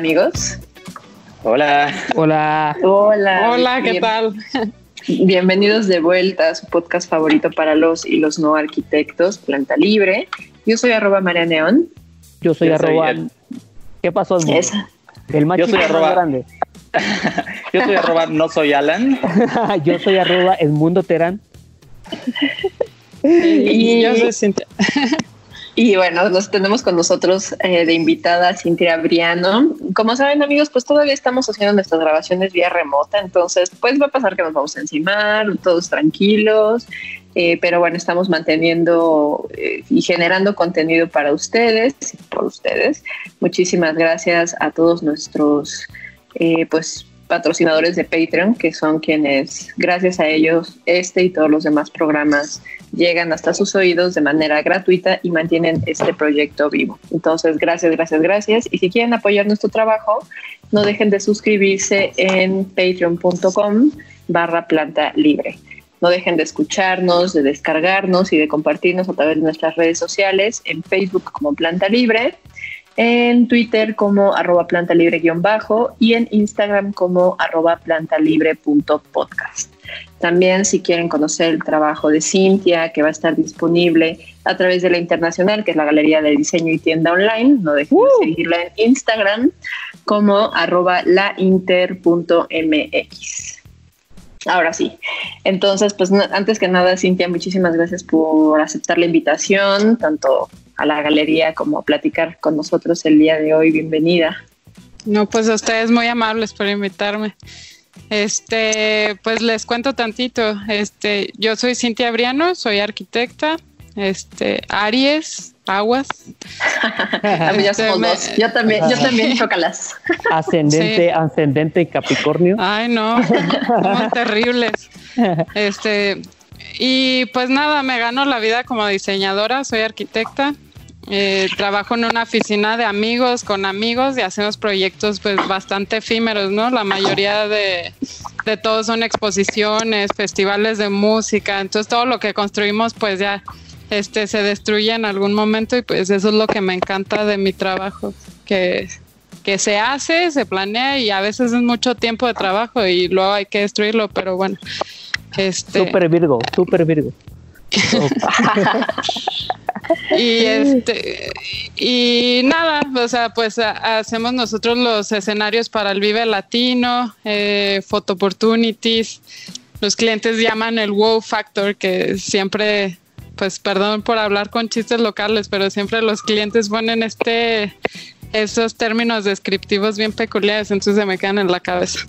amigos. Hola. Hola. Hola. Hola, ¿qué tal? Bienvenidos de vuelta a su podcast favorito para los y los no arquitectos, Planta Libre. Yo soy arroba María Neón. Yo soy Yo soy arroba. el- ¿Qué pasó? Esa. El más Yo soy arroba- grande. Yo soy arroba no soy Alan. Yo soy arroba Edmundo Terán. Y, yo soy Cintia. Y bueno, nos tenemos con nosotros eh, de invitada Cintia Briano. Como saben amigos, pues todavía estamos haciendo nuestras grabaciones vía remota, entonces pues va a pasar que nos vamos a encimar, todos tranquilos, eh, pero bueno, estamos manteniendo eh, y generando contenido para ustedes por ustedes. Muchísimas gracias a todos nuestros eh, pues patrocinadores de Patreon, que son quienes, gracias a ellos, este y todos los demás programas llegan hasta sus oídos de manera gratuita y mantienen este proyecto vivo. Entonces, gracias, gracias, gracias. Y si quieren apoyar nuestro trabajo, no dejen de suscribirse en patreon.com barra planta libre. No dejen de escucharnos, de descargarnos y de compartirnos a través de nuestras redes sociales, en Facebook como Planta Libre, en Twitter como arroba planta libre guion bajo y en Instagram como arroba plantalibre.podcast. También si quieren conocer el trabajo de Cintia, que va a estar disponible a través de la Internacional, que es la Galería de Diseño y Tienda Online, no dejen de seguirla en Instagram como arroba lainter.mx. Ahora sí. Entonces, pues antes que nada, Cintia, muchísimas gracias por aceptar la invitación, tanto a la galería como a platicar con nosotros el día de hoy. Bienvenida. No, pues a ustedes muy amables por invitarme. Este, pues les cuento tantito. Este, yo soy Cintia Briano, soy arquitecta. Este, Aries, Aguas. Ah, pues ya Este, somos me- dos. Yo también, yo también, chócalas. Ascendente, Sí. ascendente Capricornio. Ay, no, muy terribles. Este, y pues nada, me gano la vida como diseñadora, soy arquitecta. Eh, trabajo en una oficina de amigos con amigos y hacemos proyectos pues bastante efímeros, ¿no? La mayoría de, de todos son exposiciones, festivales de música, entonces todo lo que construimos pues ya este se destruye en algún momento y pues eso es lo que me encanta de mi trabajo, que, que se hace, se planea y a veces es mucho tiempo de trabajo y luego hay que destruirlo, pero bueno. Este, Super Virgo, super Virgo. y este y nada, o sea, pues a- hacemos nosotros los escenarios para el Vive Latino, eh, Photo Opportunities. Los clientes llaman el wow factor, que siempre, pues perdón por hablar con chistes locales, pero siempre los clientes ponen este esos términos descriptivos bien peculiares, entonces se me quedan en la cabeza.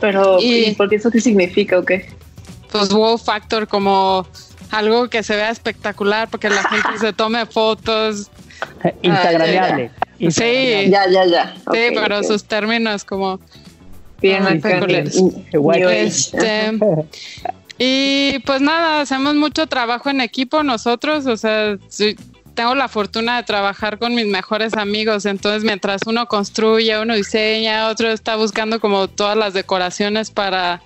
Pero, Y- ¿y por qué eso qué significa o qué? Pues wow factor como algo que se vea espectacular porque la gente se tome fotos. Instagramable. Sí, Ya, ya, ya. Sí, pero sus términos como Bien Age. este y pues nada, hacemos mucho trabajo en equipo nosotros, o sea, sí, tengo la fortuna de trabajar con mis mejores amigos, entonces mientras uno construye, uno diseña, otro está buscando como todas las decoraciones para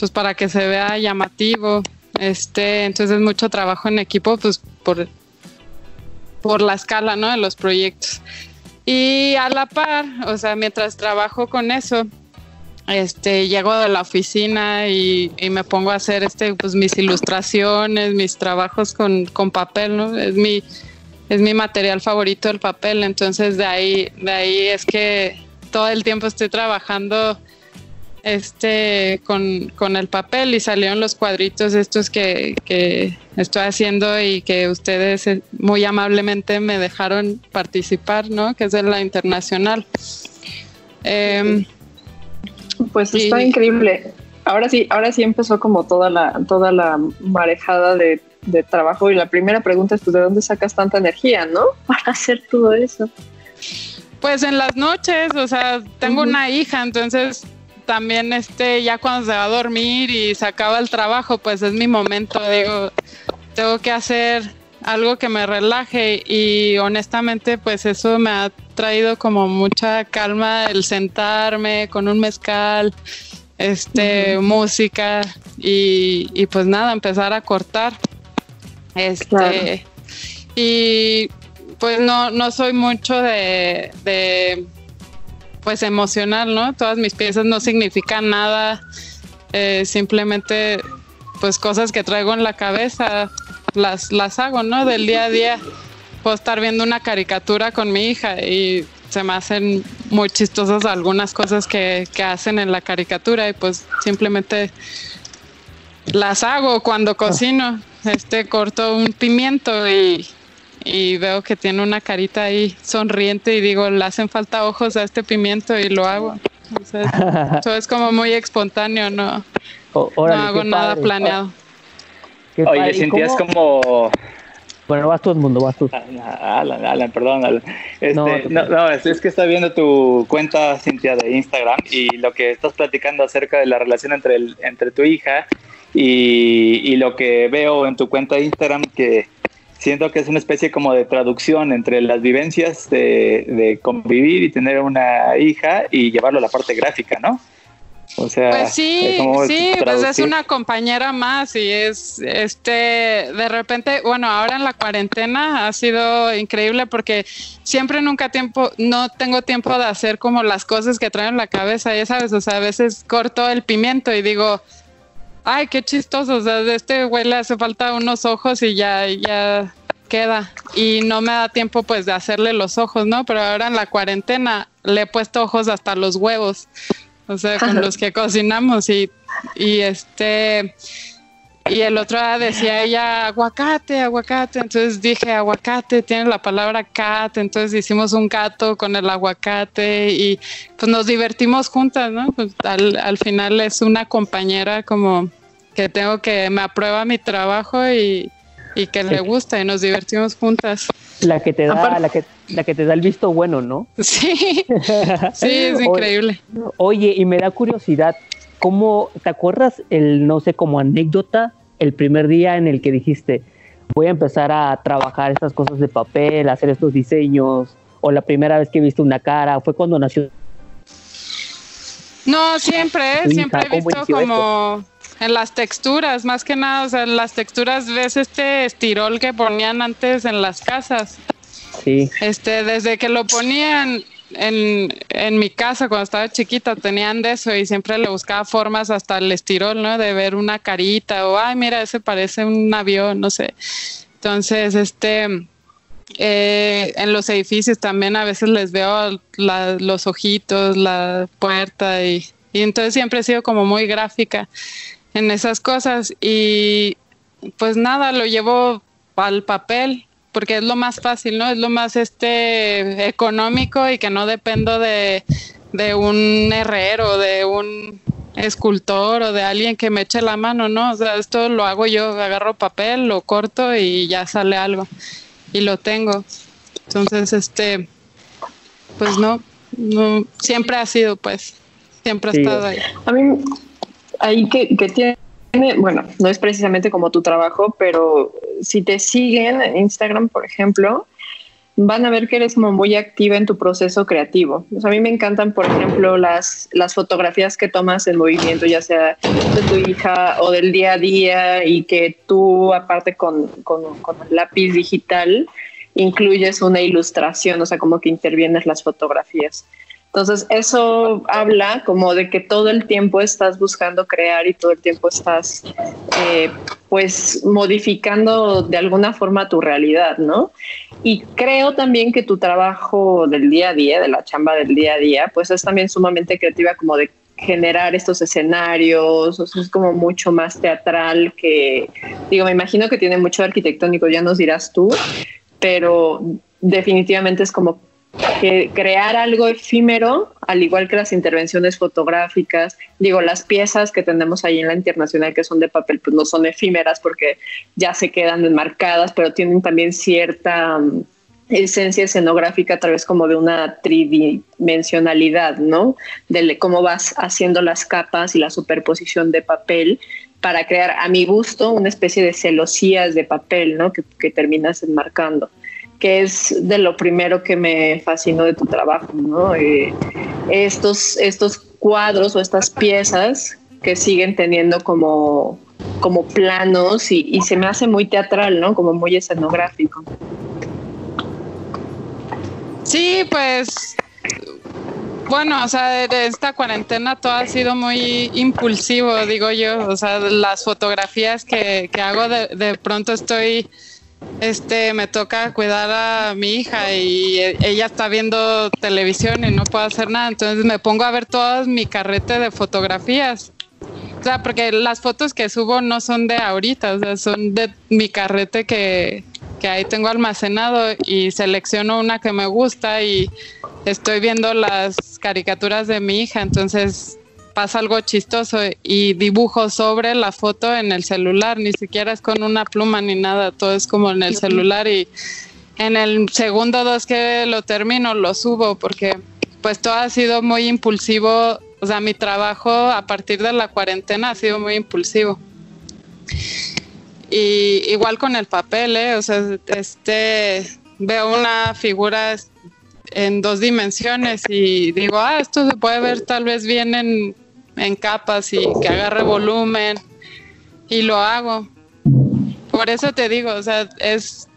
pues para que se vea llamativo. Este, entonces es mucho trabajo en equipo pues por por la escala, ¿no? de los proyectos. Y a la par, o sea, mientras trabajo con eso, este, llego de la oficina y, y me pongo a hacer este, pues mis ilustraciones, mis trabajos con, con papel, ¿no? Es mi, es mi material favorito el papel, entonces de ahí, de ahí es que todo el tiempo estoy trabajando este con, con el papel y salieron los cuadritos estos que, que estoy haciendo y que ustedes eh, muy amablemente me dejaron participar, ¿no? Que es de la internacional. Em, Pues está increíble. Ahora sí, ahora sí empezó como toda la, toda la marejada de, de trabajo y la primera pregunta es pues de dónde sacas tanta energía, ¿no? Para hacer todo eso. Pues en las noches, o sea, tengo una hija, entonces también este, ya cuando se va a dormir y se acaba el trabajo, pues es mi momento, digo, tengo que hacer algo que me relaje y honestamente pues eso me ha traído como mucha calma el sentarme con un mezcal, este, música y, y, pues nada, empezar a cortar. Este, Claro. y pues no, no soy mucho de, de, pues emocional, ¿no? Todas mis piezas no significan nada, eh, simplemente pues cosas que traigo en la cabeza las, las hago, ¿no? Del día a día. Puedo estar viendo una caricatura con mi hija y se me hacen muy chistosas algunas cosas que, que hacen en la caricatura y pues simplemente las hago cuando cocino. Este corto un pimiento y, y veo que tiene una carita ahí sonriente y digo, le hacen falta ojos a este pimiento y lo hago. O sea, todo es como muy espontáneo, no, O- no órale, hago qué nada padre. planeado. Qué Oye, padre. ¿Y sentías cómo- como... Bueno, vas tú, mundo, vas tú. Ah, Alan, Alan, perdón. Alan. Este, No, no, tú- no, es, es que está viendo tu cuenta, Cintia, de Instagram y lo que estás platicando acerca de la relación entre, el, entre tu hija y, y lo que veo en tu cuenta de Instagram, que siento que es una especie como de traducción entre las vivencias de, de convivir y tener una hija y llevarlo a la parte gráfica, ¿no? O sea, Pues sí, sí, pues es una compañera más y es, este, de repente, bueno, ahora en la cuarentena ha sido increíble porque siempre nunca tiempo, no tengo tiempo de hacer como las cosas que traigo en la cabeza, ya sabes, o sea, a veces corto el pimiento y digo, ay, qué chistoso, o sea, de este güey le hace falta unos ojos y ya, ya queda. Y no me da tiempo pues de hacerle los ojos, ¿no? Pero ahora en la cuarentena le he puesto ojos hasta los huevos, o sea, con los que cocinamos y, y este... Y el otro día decía ella aguacate, aguacate. Entonces dije aguacate, tiene la palabra cat. Entonces hicimos un gato con el aguacate y pues nos divertimos juntas, ¿no? Pues al, al final es una compañera como que tengo que me aprueba mi trabajo y, y que le gusta y nos divertimos juntas. La que te da, Aparte- la que, la que te da el visto bueno, ¿no? Sí, sí, es increíble. Oye, y me da curiosidad, ¿cómo te acuerdas el, no sé, como anécdota, el primer día en el que dijiste, voy a empezar a trabajar estas cosas de papel, hacer estos diseños, o la primera vez que viste una cara, fue cuando nació. No, siempre, siempre he ¿cómo visto como en las texturas, más que nada, o sea, en las texturas ves este estirol que ponían antes en las casas. Sí, Este, desde que lo ponían en, en mi casa cuando estaba chiquita, tenían de eso y siempre le buscaba formas hasta el estirol, ¿no? De ver una carita o, ay, mira, ese parece un avión, no sé. Entonces, este, eh, en los edificios también a veces les veo los ojitos, la puerta y entonces siempre he sido como muy gráfica en esas cosas y pues nada, lo llevo al papel porque es lo más fácil, ¿no? Es lo más este económico y que no dependo de, de un herrero, de un escultor o de alguien que me eche la mano, ¿no? O sea, esto lo hago yo, agarro papel, lo corto y ya sale algo y lo tengo. Entonces, este, pues no, no, siempre ha sido, pues, siempre ha Sí. estado ahí. A mí, ahí que, que tiene, bueno, no es precisamente como tu trabajo, pero si te siguen en Instagram, por ejemplo, van a ver que eres como muy activa en tu proceso creativo. A mí me encantan, por ejemplo, las, las fotografías que tomas en movimiento, ya sea de tu hija o del día a día, y que tú, aparte con, con, lápiz digital, incluyes una ilustración, o sea, como que intervienes las fotografías. Entonces, eso habla como de que todo el tiempo estás buscando crear y todo el tiempo estás, eh, pues, modificando de alguna forma tu realidad, ¿no? Y creo también que tu trabajo del día a día, de la chamba del día a día, pues es también sumamente creativa, como de generar estos escenarios, o sea, es como mucho más teatral que, digo, me imagino que tiene mucho arquitectónico, ya nos dirás tú, pero definitivamente es como que crear algo efímero, al igual que las intervenciones fotográficas, digo, las piezas que tenemos ahí en la internacional que son de papel, pues no son efímeras porque ya se quedan enmarcadas, pero tienen también cierta, esencia escenográfica a través como de una tridimensionalidad, ¿no? De cómo vas haciendo las capas y la superposición de papel para crear a mi gusto una especie de celosías de papel, ¿no? Que terminas enmarcando que es de lo primero que me fascinó de tu trabajo, ¿no? Eh, estos, estos cuadros o estas piezas que siguen teniendo como, como planos y, se me hace muy teatral, ¿no? Como muy escenográfico. Sí, pues bueno, o sea, esta cuarentena todo ha sido muy impulsivo, digo yo. O sea, las fotografías que, que hago de, de pronto estoy este me toca cuidar a mi hija y ella está viendo televisión y no puedo hacer nada, entonces me pongo a ver todas mi carrete de fotografías. O sea, porque las fotos que subo no son de ahorita, o sea, son de mi carrete que, que ahí tengo almacenado y selecciono una que me gusta y estoy viendo las caricaturas de mi hija, entonces pasa algo chistoso y dibujo sobre la foto en el celular, ni siquiera es con una pluma ni nada, todo es como en el celular y en el segundo dos que lo termino lo subo porque pues todo ha sido muy impulsivo, o sea, mi trabajo a partir de la cuarentena ha sido muy impulsivo. Y igual con el papel, ¿eh? o sea, este veo una figura en dos dimensiones y digo, ah, esto se puede ver tal vez bien en en capas y que agarre volumen y lo hago. Por eso te digo, o sea, es,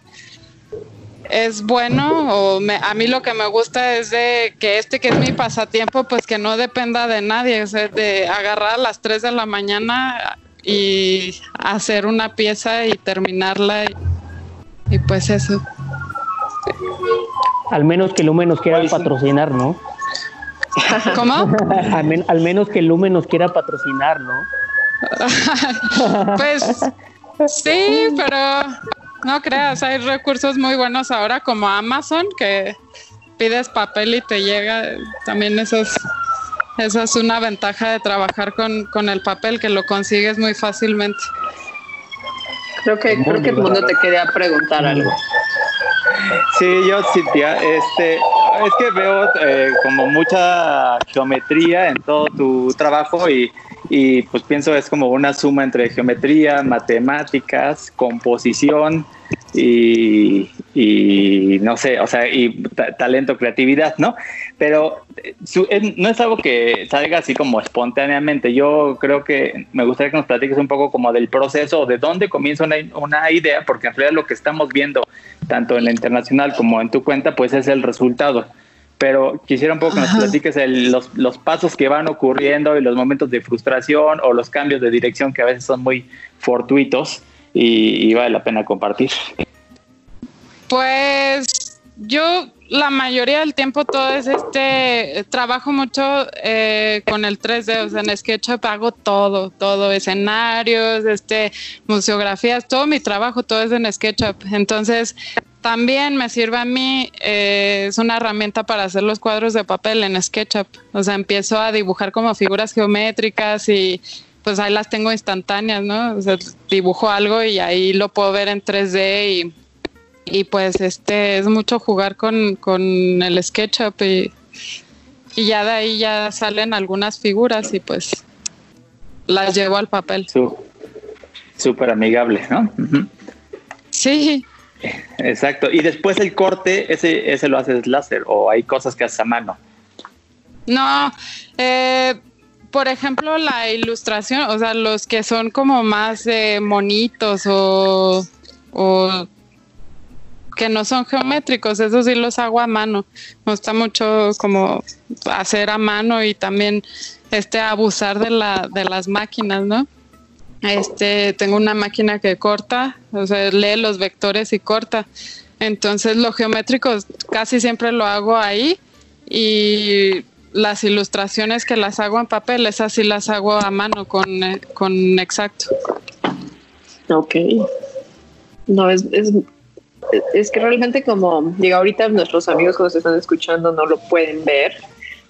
es bueno o a mí lo que me gusta es de que este que es mi pasatiempo, pues que no dependa de nadie, o sea, de agarrar a las 3 de la mañana y hacer una pieza y terminarla y, pues eso. Al menos que Lumen nos quiera patrocinar, ¿no? ¿Cómo? al, menos que Lumen nos quiera patrocinar, ¿no? pues sí, pero no creas, hay recursos muy buenos ahora como Amazon que pides papel y te llega. También eso es, esa es una ventaja de trabajar con, con el papel, que lo consigues muy fácilmente. Creo que, creo que el mundo te quería preguntar algo. Sí, yo, Cintia, este, es que veo eh, como mucha geometría en todo tu trabajo y, y, pues pienso es como una suma entre geometría, matemáticas, composición y, y no sé, o sea, y talento, creatividad, ¿no? Pero eh, no es algo que salga así como espontáneamente. Yo creo que me gustaría que nos platiques un poco como del proceso, de dónde comienza una, una idea, porque en realidad lo que estamos viendo, tanto en la internacional como en tu cuenta, pues es el resultado pero quisiera un poco que nos platiques los, los, pasos que van ocurriendo y los momentos de frustración o los cambios de dirección que a veces son muy fortuitos y, vale la pena compartir. Pues yo la mayoría del tiempo todo es este, trabajo mucho eh, con el 3D, o sea, en SketchUp hago todo, todo, escenarios, este, museografías, todo mi trabajo, todo es en SketchUp. Entonces, también me sirve a mí, eh, es una herramienta para hacer los cuadros de papel en SketchUp. O sea, empiezo a dibujar como figuras geométricas y pues ahí las tengo instantáneas, ¿no? O sea, dibujo algo y ahí lo puedo ver en 3D y, y pues este es mucho jugar con, con el SketchUp y, y, ya de ahí ya salen algunas figuras y pues las llevo al papel. Súper amigable, ¿no? Sí. Exacto. Y después el corte, ese, ese lo haces láser o hay cosas que haces a mano. No, eh, por ejemplo, la ilustración, o sea, los que son como más eh, monitos o, o, que no son geométricos, esos sí los hago a mano. Me gusta mucho como hacer a mano y también este abusar de la de las máquinas, ¿no? Este, tengo una máquina que corta, o sea, lee los vectores y corta. Entonces, lo geométrico casi siempre lo hago ahí y las ilustraciones que las hago en papel, esas sí las hago a mano con, eh, con exacto. Ok. No, es, es que realmente como, digo, ahorita nuestros amigos que nos están escuchando no lo pueden ver,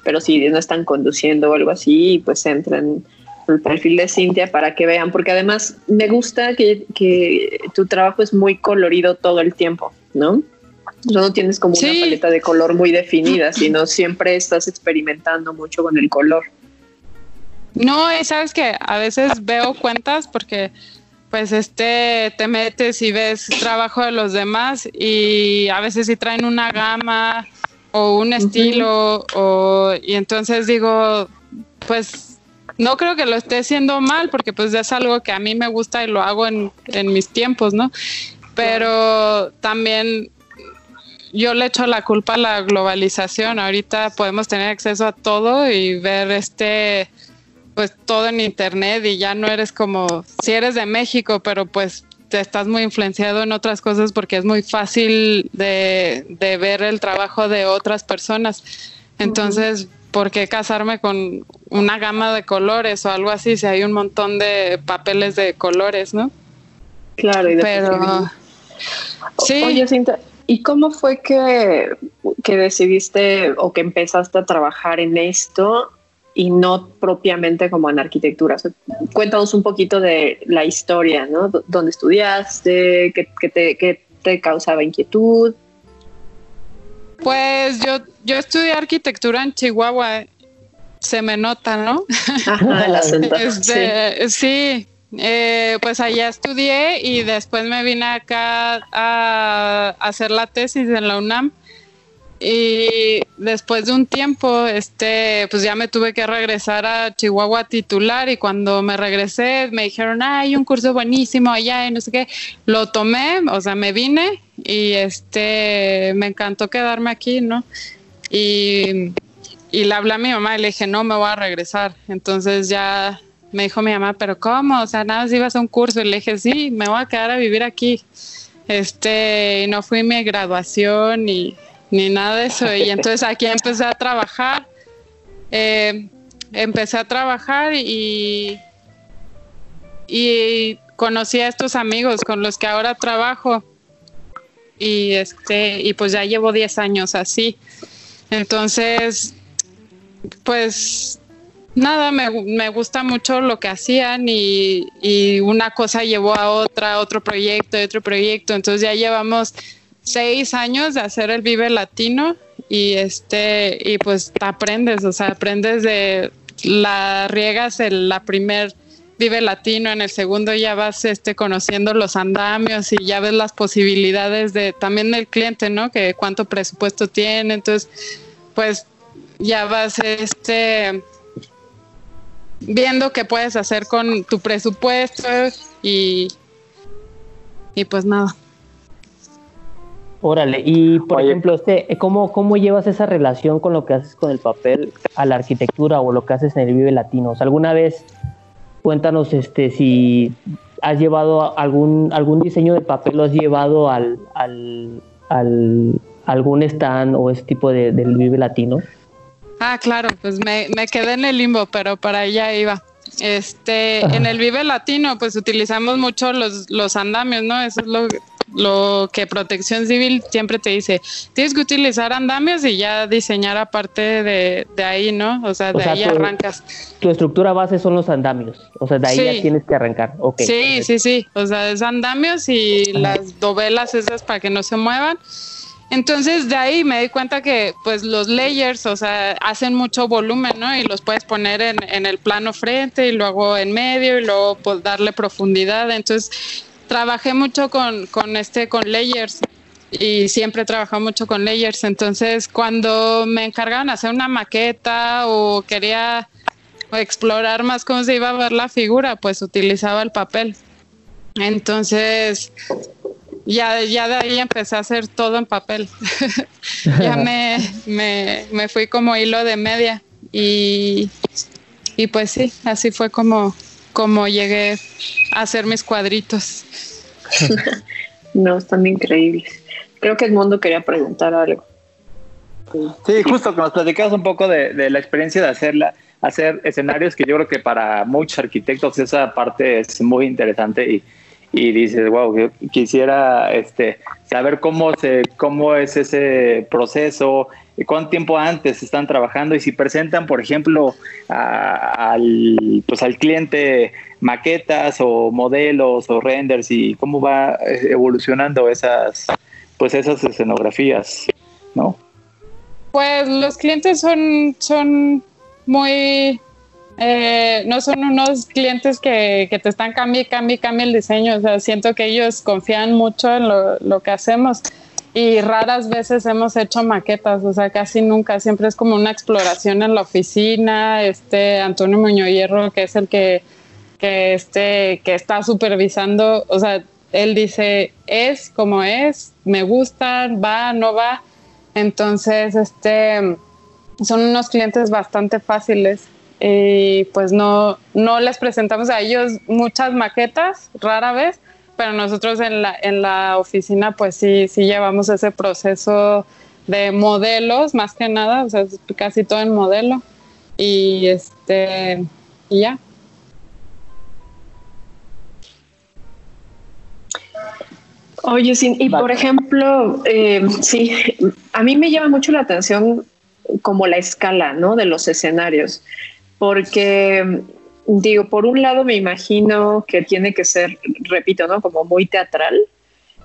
pero si no están conduciendo o algo así, pues entran el perfil de Cintia para que vean, porque además me gusta que, que, tu trabajo es muy colorido todo el tiempo, ¿no? No tienes como una paleta de color muy definida, sino siempre estás experimentando mucho con el color. No, sabes que a veces veo cuentas porque pues este te metes y ves trabajo de los demás y a veces sí traen una gama o un estilo o y entonces digo pues no creo que lo esté haciendo mal porque pues es algo que a mí me gusta y lo hago en, en mis tiempos, ¿no? Pero también yo le echo la culpa a la globalización. Ahorita podemos tener acceso a todo y ver este pues todo en internet y ya no eres como si eres de México, pero pues te estás muy influenciado en otras cosas porque es muy fácil de, ver el trabajo de otras personas. Entonces, ¿por qué casarme con una gama de colores o algo así si hay un montón de papeles de colores, no? Claro, y de Pero, sí. Oye, Cinta, ¿y cómo fue que, que decidiste o que empezaste a trabajar en esto y no propiamente como en arquitectura. cuéntanos un poquito de la historia, ¿no? ¿Dónde estudiaste? ¿Qué, te, te, causaba inquietud? Pues yo, yo estudié arquitectura en Chihuahua. Se me nota, ¿no? Ajá, el acento. Este, sí, eh, pues allá estudié y después me vine acá a hacer la tesis en la UNAM y después de un tiempo, este, pues ya me tuve que regresar a Chihuahua titular y cuando me regresé me dijeron, ah, hay un curso buenísimo allá y no sé qué. Lo tomé, o sea, me vine y este, me encantó quedarme aquí, ¿no? Y, y le hablé a mi mamá y le dije, no, me voy a regresar. Entonces ya me dijo mi mamá, pero ¿cómo? O sea, nada más ibas a un curso y le dije, sí, me voy a quedar a vivir aquí. Este, y no fui mi graduación y ni nada de eso. Y entonces aquí empecé a trabajar. Eh, empecé a trabajar y, y conocí a estos amigos con los que ahora trabajo. Y este, y pues ya llevo 10 años así. Entonces, pues nada, me, me, gusta mucho lo que hacían y, y, una cosa llevó a otra, otro proyecto, otro proyecto. Entonces ya llevamos seis años de hacer el Vive Latino y este y pues aprendes, o sea, aprendes de la riegas el primer Vive Latino, en el segundo ya vas este conociendo los andamios y ya ves las posibilidades de también del cliente, ¿no? Que cuánto presupuesto tiene, entonces pues ya vas este viendo qué puedes hacer con tu presupuesto y y pues nada. Órale, y por ejemplo, este, ¿cómo, ¿cómo llevas esa relación con lo que haces con el papel a la arquitectura o lo que haces en el Vive Latino? ¿Alguna vez cuéntanos este si has llevado algún algún diseño de papel, lo has llevado al, al, algún stand o ese tipo de, del Vive Latino? Ah, claro, pues me, me quedé en el limbo, pero para allá iba. Este, en el Vive Latino, pues utilizamos mucho los, los andamios, ¿no? Eso es lo, lo que Protección Civil siempre te dice, tienes que utilizar andamios y ya diseñar aparte de, ahí, ¿no? O sea, de ahí arrancas. Tu estructura base son los andamios, o sea, de ahí ya tienes que arrancar. Okay, sí, sí, sí, o sea, es andamios y las dovelas esas para que no se muevan. Entonces de ahí me di cuenta que pues los layers, o sea, hacen mucho volumen, ¿no? Y los puedes poner en, en el plano frente y luego en medio y luego pues darle profundidad. Entonces trabajé mucho con, con este, con layers y siempre he trabajado mucho con layers. Entonces, cuando me encargaban hacer una maqueta o quería explorar más cómo se iba a ver la figura, pues utilizaba el papel. Entonces, ya, ya de ahí empecé a hacer todo en papel. ya me, me, me, fui como hilo de media y, y pues sí, así fue como, como llegué a hacer mis cuadritos. no, están increíbles. Creo que el mundo quería preguntar algo. Sí, justo que nos platicabas un poco de, la experiencia de hacerla, hacer escenarios que yo creo que para muchos arquitectos esa parte es muy interesante y, y dices, wow, quisiera este, saber cómo, se, cómo es ese proceso, cuánto tiempo antes están trabajando y si presentan, por ejemplo, al, pues al cliente maquetas o modelos o renders y cómo va evolucionando esas, pues esas escenografías, ¿no? Pues los clientes son, son muy, eh, no son unos clientes que, que te están cambiando, cambie, cambie el diseño. O sea, siento que ellos confían mucho en lo, lo, que hacemos y raras veces hemos hecho maquetas, o sea, casi nunca. Siempre es como una exploración en la oficina. Este Antonio Muñoz Hierro, que es el que, que, este, que está supervisando, o sea, él dice, es como es, me gusta, va, no va entonces, este, son unos clientes bastante fáciles y pues no, no les presentamos a ellos muchas maquetas, rara vez, pero nosotros en la, en la oficina pues sí, sí llevamos ese proceso de modelos, más que nada, o sea, casi todo en modelo y este, y ya. Oye, sí, y por ejemplo, eh, sí, a mí me llama mucho la atención como la escala, ¿no? De los escenarios, porque digo, por un lado me imagino que tiene que ser, repito, ¿no? Como muy teatral,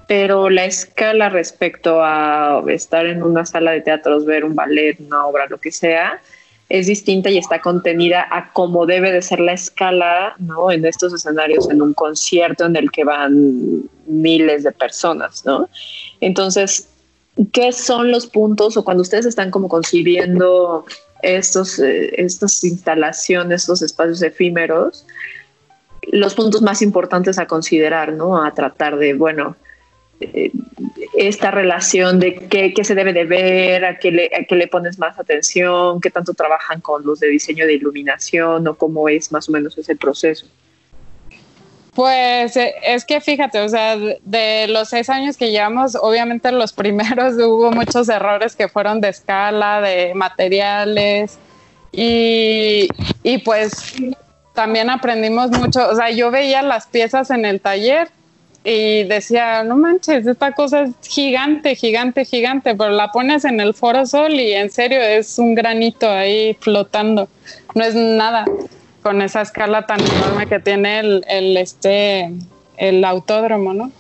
pero la escala respecto a estar en una sala de teatros, ver un ballet, una obra, lo que sea, es distinta y está contenida a cómo debe de ser la escala, ¿no? En estos escenarios, en un concierto en el que van miles de personas, ¿no? Entonces, ¿qué son los puntos o cuando ustedes están como concibiendo estos, eh, estas instalaciones, estos espacios efímeros, los puntos más importantes a considerar, ¿no? A tratar de, bueno, eh, esta relación de qué, qué, se debe de ver, a qué, le, a qué le pones más atención, qué tanto trabajan con los de diseño de iluminación o cómo es más o menos ese proceso. Pues eh, es que fíjate, o sea, de los seis años que llevamos, obviamente los primeros hubo muchos errores que fueron de escala, de materiales y, y pues también aprendimos mucho, o sea, yo veía las piezas en el taller y decía, no manches, esta cosa es gigante, gigante, gigante, pero la pones en el Foro Sol y en serio es un granito ahí flotando, no es nada con esa escala tan enorme que tiene el, el este, el autódromo, ¿no?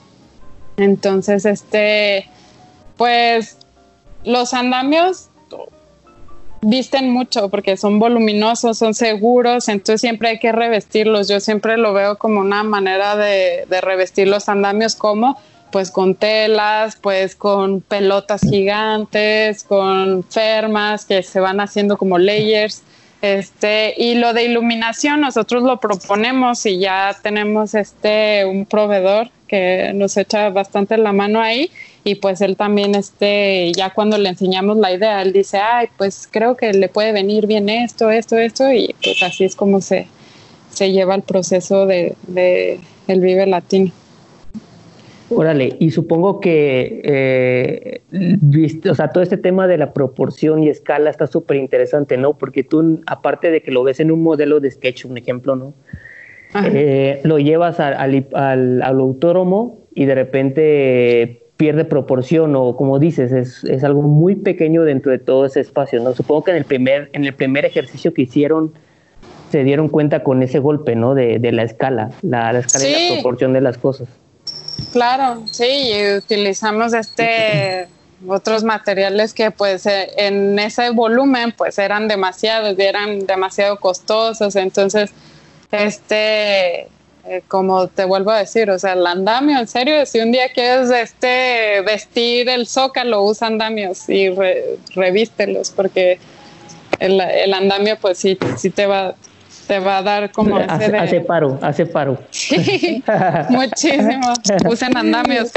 Entonces, este, pues los andamios visten mucho porque son voluminosos, son seguros, entonces siempre hay que revestirlos. Yo siempre lo veo como una manera de, revestir los andamios como pues con telas, pues con pelotas gigantes, con fermas que se van haciendo como layers. Este, y lo de iluminación nosotros lo proponemos y ya tenemos este un proveedor que nos echa bastante la mano ahí y pues él también este ya cuando le enseñamos la idea él dice ay pues creo que le puede venir bien esto esto esto y pues así es como se, se lleva el proceso de, de el Vive Latino. Órale, y supongo que eh, o sea, todo este tema de la proporción y escala está súper interesante, ¿no? Porque tú, aparte de que lo ves en un modelo de sketch, un ejemplo, ¿no? Eh, lo llevas al, al, al, al autódromo y de repente pierde proporción o como dices, es, es, algo muy pequeño dentro de todo ese espacio, ¿no? Supongo que en el primer, en el primer ejercicio que hicieron se dieron cuenta con ese golpe, ¿no? De, de la escala, la, la escala sí. y la proporción de las cosas. Claro, sí, y utilizamos este otros materiales que pues eh, en ese volumen pues eran demasiados, eran demasiado costosos, entonces este eh, como te vuelvo a decir, o sea, el andamio, en serio, si un día quieres este vestir el zócalo, usa andamios y re, revístelos, porque el, el, andamio, pues sí, sí te va, te va a dar como hace, de... hace paro, hace paro. Sí, muchísimo. Usen andamios.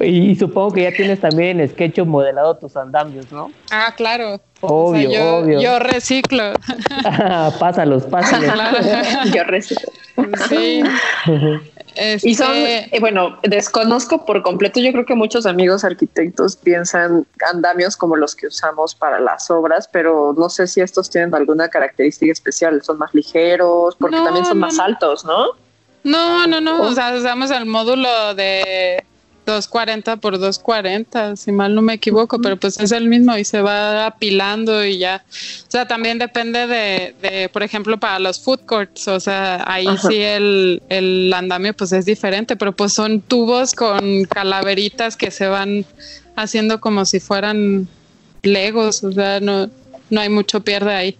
Y supongo que ya tienes también en SketchUp modelado tus andamios, ¿no? Ah, claro. Obvio, o sea, yo, obvio. Yo reciclo. pásalos, pásalos. Claro. yo reciclo. Sí. Este... Y son, eh, bueno, desconozco por completo, yo creo que muchos amigos arquitectos piensan andamios como los que usamos para las obras, pero no sé si estos tienen alguna característica especial, son más ligeros, porque no, también son no, más altos, ¿no? No, no, no, oh. o sea, usamos el módulo de 240 por 240, si mal no me equivoco, pero pues es el mismo y se va apilando y ya. O sea, también depende de, de por ejemplo, para los food courts, o sea, ahí sí el, el andamio pues es diferente, pero pues son tubos con calaveritas que se van haciendo como si fueran legos, o sea, no, no hay mucho pierde ahí.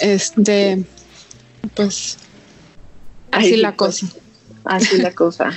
Este, pues, así la cosa. Así la cosa.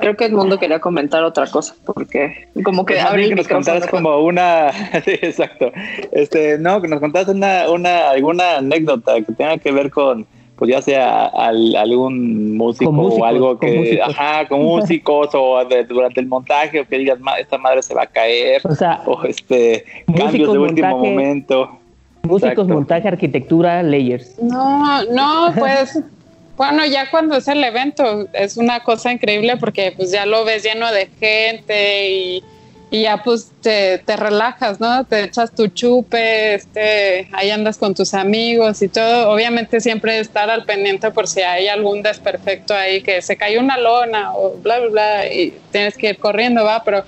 Creo que el mundo quería comentar otra cosa, porque como que abrir que nos contaras como una, exacto, este, no, que nos contaras una, una, alguna anécdota que tenga que ver con, pues ya sea algún músico o algo que, ajá, con músicos o durante el montaje o que digas, esta madre se va a caer, o, sea, o este, cambios de último momento. Músicos, montaje, arquitectura, layers. No, no, pues bueno, ya cuando es el evento es una cosa increíble porque pues ya lo ves lleno de gente y, ya pues te, relajas, ¿no? Te echas tu chupe, este, ahí andas con tus amigos y todo. Obviamente siempre estar al pendiente por si hay algún desperfecto ahí que se cayó una lona o bla, bla, bla y tienes que ir corriendo, va, pero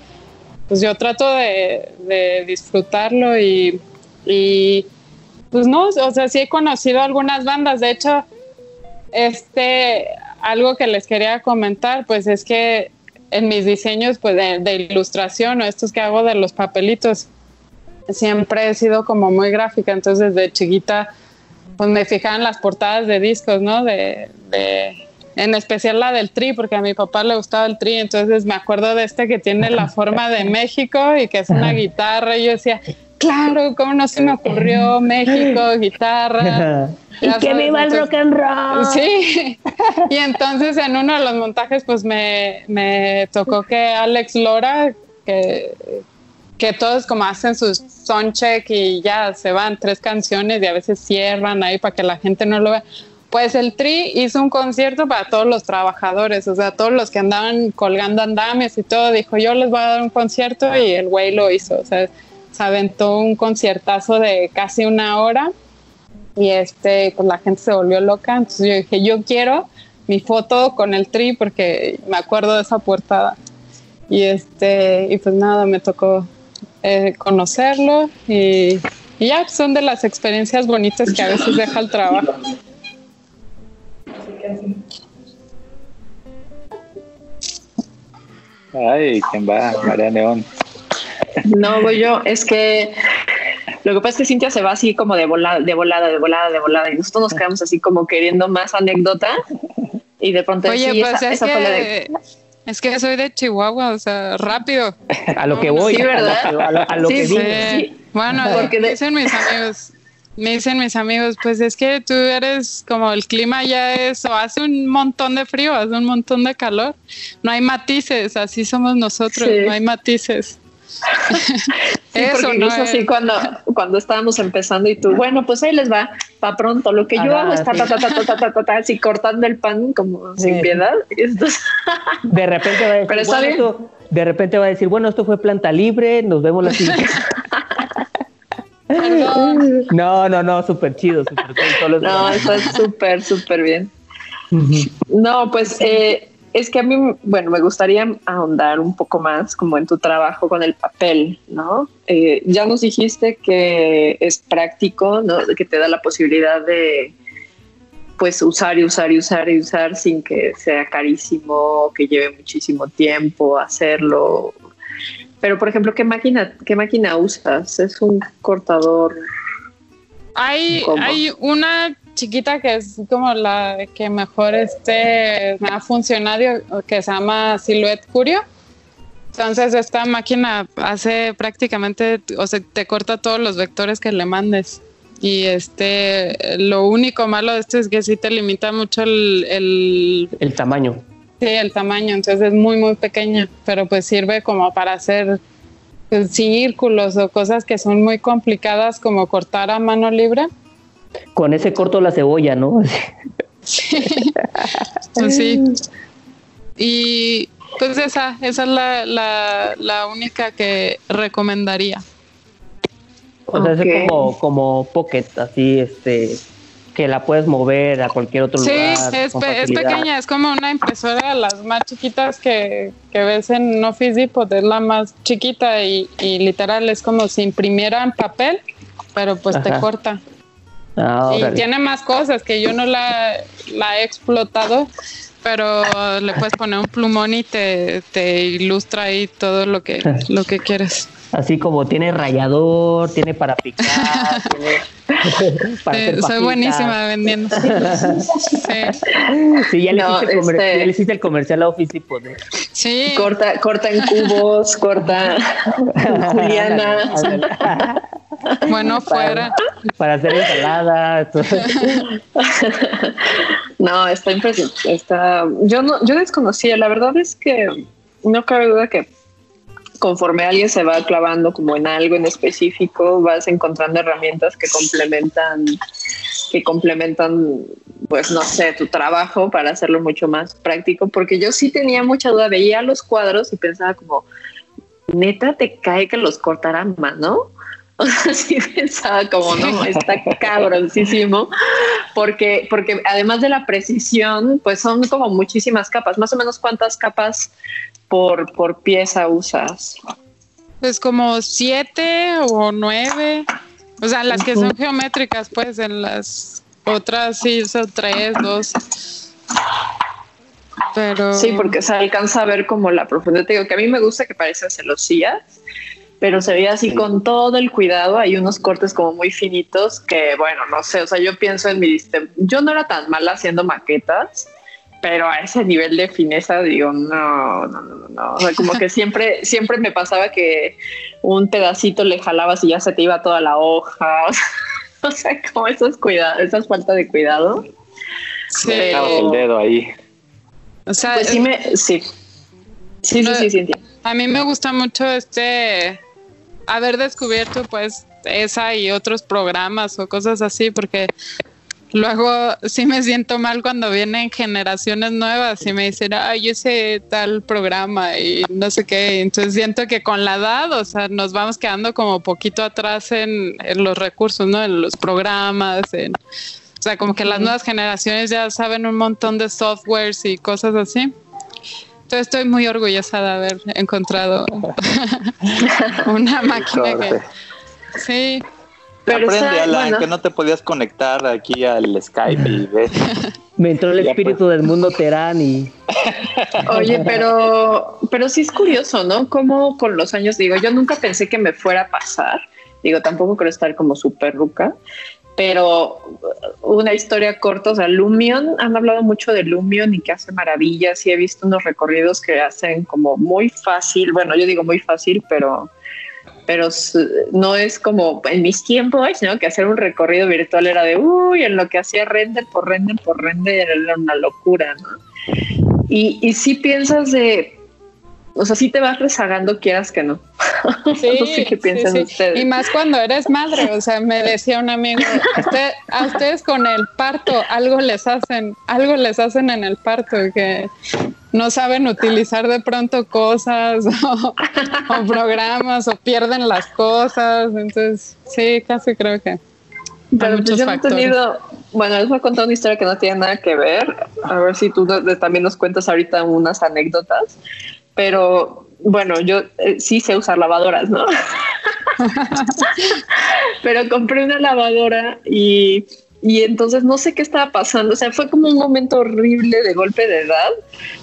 pues yo trato de, disfrutarlo y pues no, o sea, sí he conocido algunas bandas, de hecho este, algo que les quería comentar, pues es que en mis diseños pues de, ilustración o estos que hago de los papelitos, siempre he sido como muy gráfica, entonces desde chiquita pues me fijaba en las portadas de discos, ¿no? De, en especial la del Tri, porque a mi papá le gustaba el Tri, entonces me acuerdo de este que tiene la forma de México y que es una guitarra, y yo decía, claro, ¿cómo no se me ocurrió México, guitarra? y que viva el rock and roll. Sí, y entonces en uno de los montajes pues me, me tocó que Alex Lora, que, que todos como hacen su soundcheck y ya se van tres canciones y a veces cierran ahí para que la gente no lo vea. Pues el Tri hizo un concierto para todos los trabajadores, o sea, todos los que andaban colgando andames y todo, dijo yo les voy a dar un concierto y el güey lo hizo, o sea, aventó un conciertazo de casi una hora y este, pues la gente se volvió loca, entonces yo dije, yo quiero mi foto con el tri porque me acuerdo de esa portada. Y este, y pues nada, me tocó eh, conocerlo y, ya son de las experiencias bonitas que a veces deja el trabajo. Ay, ¿quién va? María León. No, voy yo. Es que lo que pasa es que Cintia se va así como de volada, de volada, de volada, de volada. Y nosotros nos quedamos así como queriendo más anécdota. Y de pronto Oye, pues es, que, es que soy de Chihuahua, o sea, rápido. A lo que voy. Sí, ¿verdad? A lo, que sí. Bueno, porque dicen mis amigos, me dicen mis amigos, pues es que tú eres como el clima ya es, o hace un montón de frío, hace un montón de calor. No hay matices, así somos nosotros, no hay matices. Eso no es así cuando, cuando estábamos empezando y tú, bueno, pues ahí les va, para pronto. Lo que yo hago es ta, ta, ta, ta, ta, ta, ta, así cortando el pan como sin piedad. de repente va a decir, bueno, esto, de repente va a decir, bueno, esto fue planta libre, nos vemos la siguiente. no, no, no, súper chido, súper chido. No, está súper, súper bien. No, pues eh, es que a mí, bueno, me gustaría ahondar un poco más como en tu trabajo con el papel, ¿no? Eh, ya nos dijiste que es práctico, ¿no? Que te da la posibilidad de, pues, usar y usar y usar y usar sin que sea carísimo, que lleve muchísimo tiempo hacerlo. Pero, por ejemplo, ¿qué máquina, qué máquina usas? ¿Es un cortador? Hay, hay una chiquita que es como la que mejor este me ha funcionado, que se llama Silhouette Curio. Entonces esta máquina hace prácticamente, o sea, te corta todos los vectores que le mandes. Y este, lo único malo de esto es que sí te limita mucho el, el, tamaño. Sí, el tamaño, entonces es muy, muy pequeña, pero pues sirve como para hacer pues, círculos o cosas que son muy complicadas como cortar a mano libre con ese corto la cebolla, ¿no? Sí. Pues sí. Y pues esa, esa es la, la, la única que recomendaría. O sea, es como, como pocket, así, este, que la puedes mover a cualquier otro Sí, lugar. es, pe- es pequeña, es como una impresora de las más chiquitas que, que ves en Office Depot, es la más chiquita y, y literal es como si imprimieran papel, pero pues te corta. Ah, y órale. tiene más cosas que yo no la, la he explotado, pero le puedes poner un plumón y te, te ilustra ahí todo lo que, lo que quieres. Así como tiene rallador, tiene para picar, tiene para Sí, hacer soy buenísima vendiendo. Sí, Sí, ya le, No, hiciste el comer- este- ya le hiciste el comercial a Office Depot, ¿no? sí. Corta, corta en cubos, corta Juliana. Bueno, fuera. para hacer ensalada. todo. No, está impresionante. Está, yo no, yo desconocía. La verdad es que no cabe duda que conforme alguien se va clavando como en algo en específico, vas encontrando herramientas que complementan, que complementan, pues no sé, tu trabajo para hacerlo mucho más práctico. Porque yo sí tenía mucha duda, veía los cuadros y pensaba como, neta, te cae que los cortarán mano. O sea, sí pensaba como, no, está cabroncísimo, porque, porque además de la precisión, pues son como muchísimas capas, más o menos cuántas capas por, por pieza usas. Pues como siete o nueve. O sea, las que son geométricas, pues en las otras sí son tres, dos. Pero Sí, porque se alcanza a ver como la profundidad. Te digo que a mí me gusta que parecen celosías, pero se ve así con todo el cuidado. Hay unos cortes como muy finitos que, bueno, no sé, o sea, yo pienso en mi. Yo no era tan mala haciendo maquetas, pero a ese nivel de fineza digo, no, no, no, no, no. O sea, como que siempre, siempre me pasaba que un pedacito le jalabas y ya se te iba toda la hoja. O sea, o sea, como esos cuidados, esas falta de cuidado. sí, Dejabas el dedo ahí. o sea, Pues sí me, sí. Sí, sí, No, sí, sí, entiendo. a mí me gusta mucho este haber descubierto pues esa y otros programas o cosas así porque luego sí me siento mal cuando vienen generaciones nuevas y me dicen, ay, yo sé tal programa y no sé qué. Entonces siento que con la edad, o sea, nos vamos quedando como poquito atrás en, en los recursos, ¿no? En los programas, en, o sea, como que las nuevas generaciones ya saben un montón de softwares y cosas así. Entonces estoy muy orgullosa de haber encontrado una máquina que... Sí, Pero Aprende, está- Alan, bueno. que no te podías conectar aquí al Skype y ves. Me entró el espíritu pues. del mundo Terán y Oye, pero, pero sí es curioso, ¿no? Como con los años, digo, yo nunca pensé que me fuera a pasar. Digo, tampoco quiero estar como súper ruca, pero una historia corta, o sea, Lumion, han hablado mucho de Lumion y que hace maravillas y he visto unos recorridos que hacen como muy fácil, bueno, yo digo muy fácil, pero pero no es como en mis tiempos, ¿no? Que hacer un recorrido virtual era de, uy, en lo que hacía render por render por render era una locura, ¿no? Y, y sí piensas de, o sea, sí te vas rezagando quieras que no. Sí, no sé qué sí, piensan sí. ustedes. Y más cuando eres madre, o sea, me decía un amigo, "Usted- a ustedes con el parto algo les hacen, algo les hacen en el parto que no saben utilizar de pronto cosas o, o programas o pierden las cosas, entonces sí, casi creo que Pero pues yo he tenido, bueno, les voy a contar una historia que no tiene nada que ver, a ver si tú también nos cuentas ahorita unas anécdotas, pero bueno, yo eh, sí sé usar lavadoras, ¿no? pero compré una lavadora y, y entonces no sé qué estaba pasando, o sea, fue como un momento horrible de golpe de edad,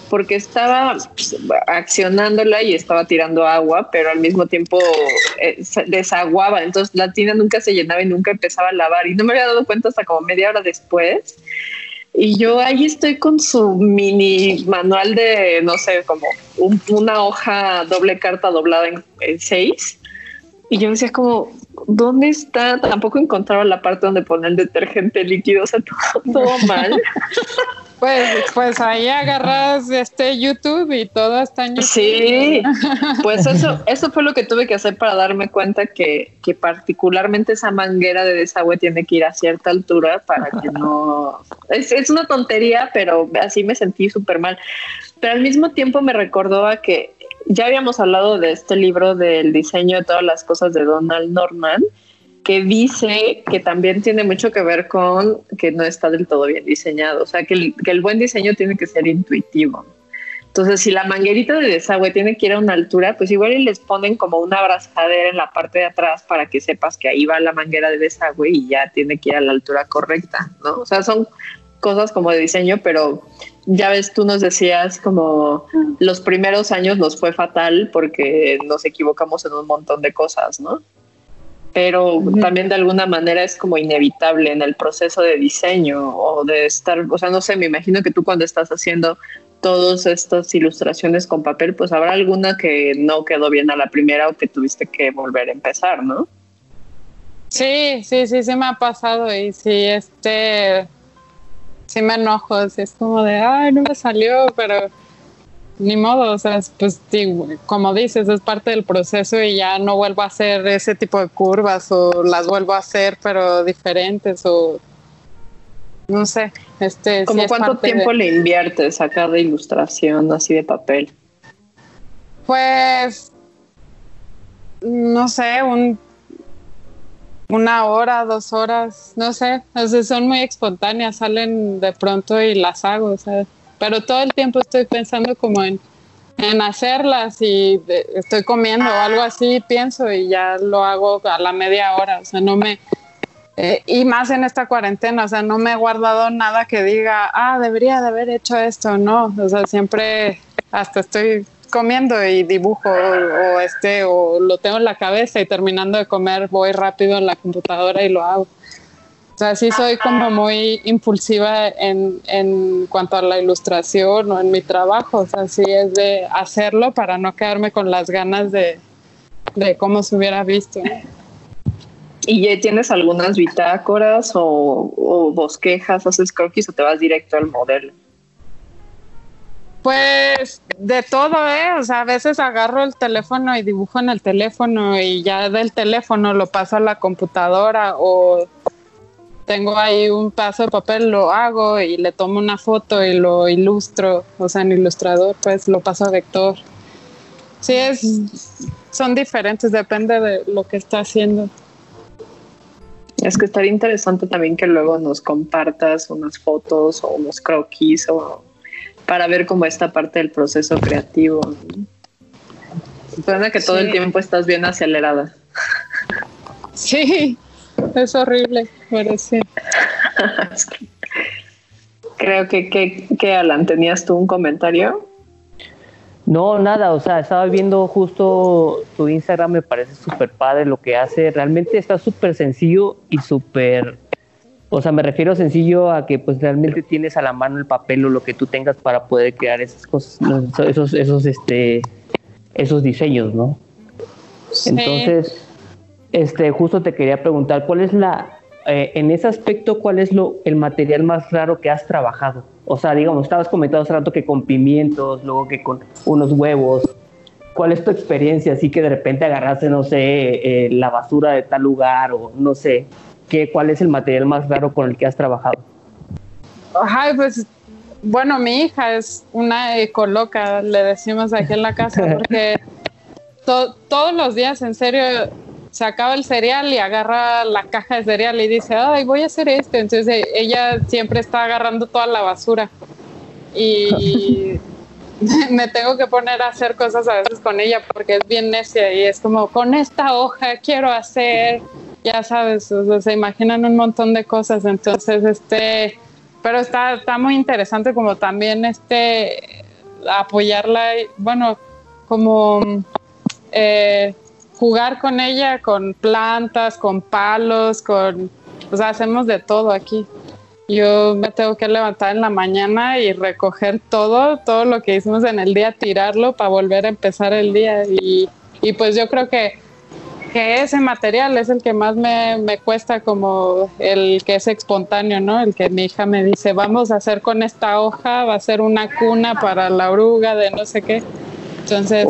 porque estaba pues, accionándola y estaba tirando agua, pero al mismo tiempo eh, desaguaba, entonces la tina nunca se llenaba y nunca empezaba a lavar y no me había dado cuenta hasta como media hora después. Y yo ahí estoy con su mini manual de, no sé, como un- una hoja doble carta doblada en, en seis. Y yo decía como, ¿dónde está? Tampoco encontraba la parte donde poner el detergente líquido, o sea, todo, todo mal. Pues, pues ahí agarras este YouTube y todo está en YouTube. Sí, pues eso, eso fue lo que tuve que hacer para darme cuenta que, que particularmente esa manguera de desagüe tiene que ir a cierta altura para que no... Es, es una tontería, pero así me sentí súper mal. Pero al mismo tiempo me recordó a que ya habíamos hablado de este libro del diseño de todas las cosas de Donald Norman que dice que también tiene mucho que ver con que no está del todo bien diseñado. O sea, que el, buen diseño tiene que ser intuitivo. Entonces, si la manguerita de desagüe tiene que ir a una altura, pues igual les ponen como una abrazadera en la parte de atrás para que sepas que ahí va la manguera de desagüe y ya tiene que ir a la altura correcta, ¿no? O sea, son cosas como de diseño, pero ya ves, tú nos decías como los primeros años nos fue fatal porque nos equivocamos en un montón de cosas, ¿no? Pero también de alguna manera es como inevitable en el proceso de diseño o de estar, o sea, no sé, me imagino que tú cuando estás haciendo todas estas ilustraciones con papel, pues habrá alguna que no quedó bien a la primera o que tuviste que volver a empezar, ¿no? Sí, sí, sí, sí me ha pasado y sí, este, sí me enojo, es como de, ay, no me salió, pero ni modo, o sea, pues como dices, es parte del proceso y ya no vuelvo a hacer ese tipo de curvas o las vuelvo a hacer pero diferentes o no sé, este... ¿Cómo cuánto tiempo le inviertes a cada ilustración así de papel? Pues, no sé, un, una hora, dos horas, no sé, son muy espontáneas, salen de pronto y las hago, o sea, pero todo el tiempo estoy pensando como en, hacerlas y estoy comiendo o algo así, pienso y ya lo hago a la media hora, o sea, no me eh, y más en esta cuarentena, o sea, no me he guardado nada que diga, ah, debería de haber hecho esto, no, o sea, siempre hasta estoy comiendo y dibujo o, este o lo tengo en la cabeza y terminando de comer voy rápido en la computadora y lo hago. O sea, sí soy como muy impulsiva en, en cuanto a la ilustración o en mi trabajo. O sea, sí es de hacerlo para no quedarme con las ganas de, de cómo se hubiera visto. ¿Y tienes algunas bitácoras o, bosquejas, haces croquis o te vas directo al modelo? Pues de todo, ¿eh? O sea, a veces agarro el teléfono y dibujo en el teléfono y ya del teléfono lo paso a la computadora o tengo ahí un paso de papel, lo hago y le tomo una foto y lo ilustro, o sea, en ilustrador, pues lo paso a vector. Sí, es, son diferentes, depende de lo que está haciendo. Es que estaría interesante también que luego nos compartas unas fotos o unos croquis o para ver cómo esta parte del proceso creativo. Suena que todo el tiempo estás bien acelerada. Sí, es horrible, sí. Creo que, que, que Alan, ¿tenías tú un comentario? No, nada, o sea, estaba viendo justo tu Instagram, me parece súper padre lo que hace, realmente está súper sencillo y súper, o sea, me refiero sencillo a que pues realmente tienes a la mano el papel o lo que tú tengas para poder crear esas cosas, esos, esos, este, esos diseños, ¿no? Entonces, este, justo te quería preguntar, ¿cuál es la, eh, en ese aspecto, cuál es lo, el material más raro que has trabajado? O sea, digamos, estabas comentando hace rato que con pimientos, luego que con unos huevos. ¿Cuál es tu experiencia? Así que de repente agarraste, no sé, eh, la basura de tal lugar o no sé, ¿qué, ¿cuál es el material más raro con el que has trabajado? Ay, pues, bueno, mi hija es una ecoloca, le decimos aquí en la casa, porque todos los días, en serio, se acaba el cereal y agarra la caja de cereal y dice, ay, voy a hacer esto. Entonces e, ella siempre está agarrando toda la basura. Y me tengo que poner a hacer cosas a veces con ella porque es bien necia y es como, con esta hoja quiero hacer, ya sabes, se imaginan un montón de cosas. Entonces, este, pero está, está muy interesante como también este, apoyarla, bueno, como... Eh, jugar con ella, con plantas, con palos, con, o sea, hacemos de todo aquí. Yo me tengo que levantar en la mañana y recoger todo, todo lo que hicimos en el día, tirarlo para volver a empezar el día. Y, y pues yo creo que, que, ese material es el que más me, me, cuesta como el que es espontáneo, ¿no? El que mi hija me dice, vamos a hacer con esta hoja, va a ser una cuna para la oruga de no sé qué. Entonces,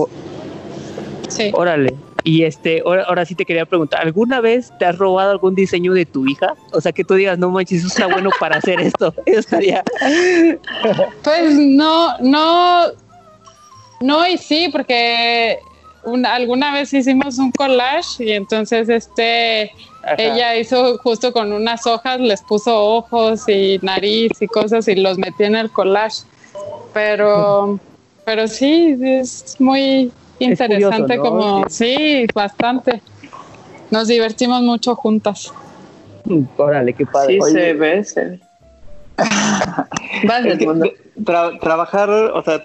sí. Órale. Y este, ahora, sí te quería preguntar, ¿alguna vez te has robado algún diseño de tu hija? O sea, que tú digas, no manches, eso está bueno para hacer esto. Eso estaría. Pues no, no, no y sí, porque alguna vez hicimos un collage y entonces este ella hizo justo con unas hojas, les puso ojos y nariz y cosas y los metí en el collage. Pero, pero sí, es muy interesante como, sí, bastante. Nos divertimos mucho juntas. Órale, qué padre. Sí, se ve, se trabajar, o sea,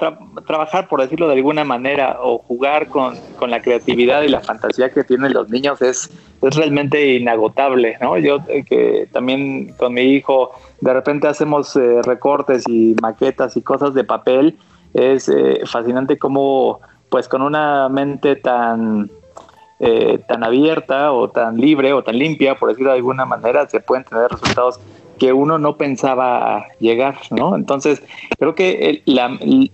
trabajar, por decirlo de alguna manera, o jugar con, la creatividad y la fantasía que tienen los niños es, es realmente inagotable, ¿no? Yo eh, que también con mi hijo de repente hacemos eh, recortes y maquetas y cosas de papel, es eh, fascinante cómo, pues con una mente tan tan abierta o tan libre o tan limpia, por decirlo de alguna manera, se pueden tener resultados que uno no pensaba llegar, ¿no? Entonces, creo que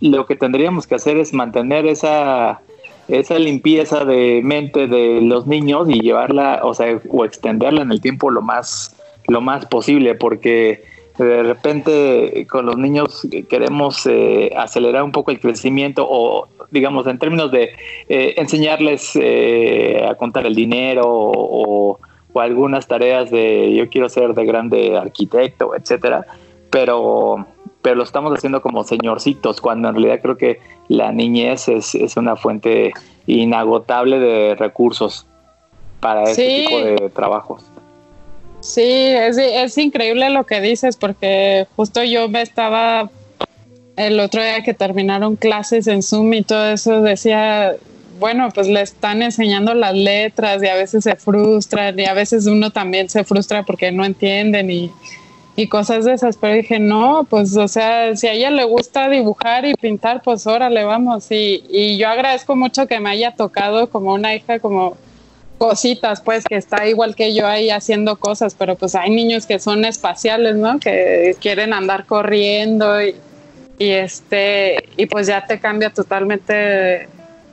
lo que tendríamos que hacer es mantener esa, esa limpieza de mente de los niños y llevarla, o sea, o extenderla en el tiempo lo más, lo más posible, porque de repente con los niños queremos eh, acelerar un poco el crecimiento o digamos en términos de eh, enseñarles eh, a contar el dinero o o algunas tareas de yo quiero ser de grande arquitecto, etcétera, pero, pero lo estamos haciendo como señorcitos, cuando en realidad creo que la niñez es, es una fuente inagotable de recursos para este tipo de trabajos. Sí, es, es increíble lo que dices, porque justo yo me estaba el otro día que terminaron clases en Zoom y todo eso, decía, bueno, pues le están enseñando las letras y a veces se frustran y a veces uno también se frustra porque no entienden y, cosas de esas. Pero dije, no, pues o sea, si a ella le gusta dibujar y pintar, pues órale, vamos. Y, y yo agradezco mucho que me haya tocado como una hija, como cositas, pues que está igual que yo ahí haciendo cosas, pero pues hay niños que son espaciales, ¿no? Que quieren andar corriendo y, y este, y pues ya te cambia totalmente